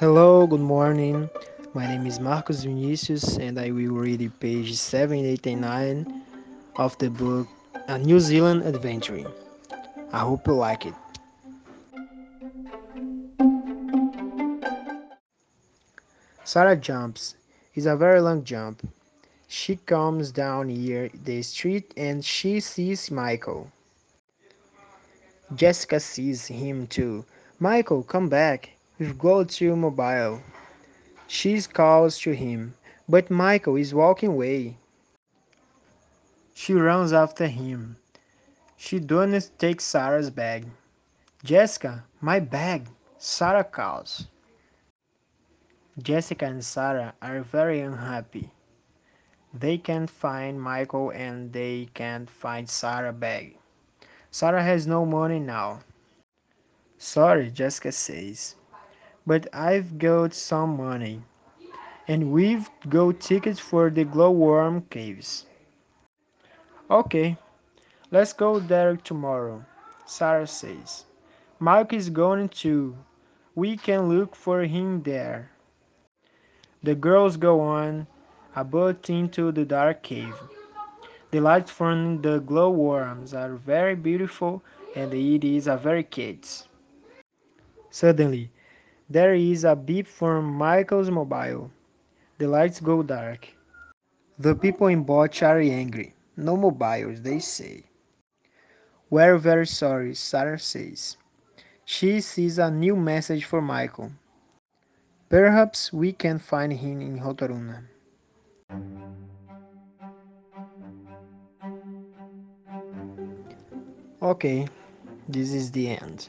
Hello, good morning. My name is Marcos Vinicius and I will read page 789 of the book A New Zealand Adventure. I hope you like it. Sarah jumps. It's a very long jump. She comes down here the street and she sees Michael. Jessica sees him too. Michael, come back. Got to mobile. She calls to him, but Michael is walking away. She runs after him. She doesn't take Sarah's bag. Jessica, my bag, Sarah calls. Jessica and Sarah are very unhappy. They can't find Michael and they can't find Sarah's bag. Sarah has no money now. Sorry, Jessica says, but I've got some money. And we've got tickets for the glowworm caves. Okay, let's go there tomorrow, Sarah says. Mike is going too. We can look for him there. The girls go on a boat into the dark cave. The lights from the glowworms are very beautiful and it is a very kids. Suddenly, there is a beep from Michael's mobile. The lights go dark. The people in boat are angry. No mobiles, they say. We're very sorry, Sarah says. She sees a new message for Michael. Perhaps we can find him in Rotorua. Okay, this is the end.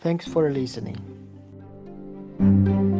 Thanks for listening. Thank you.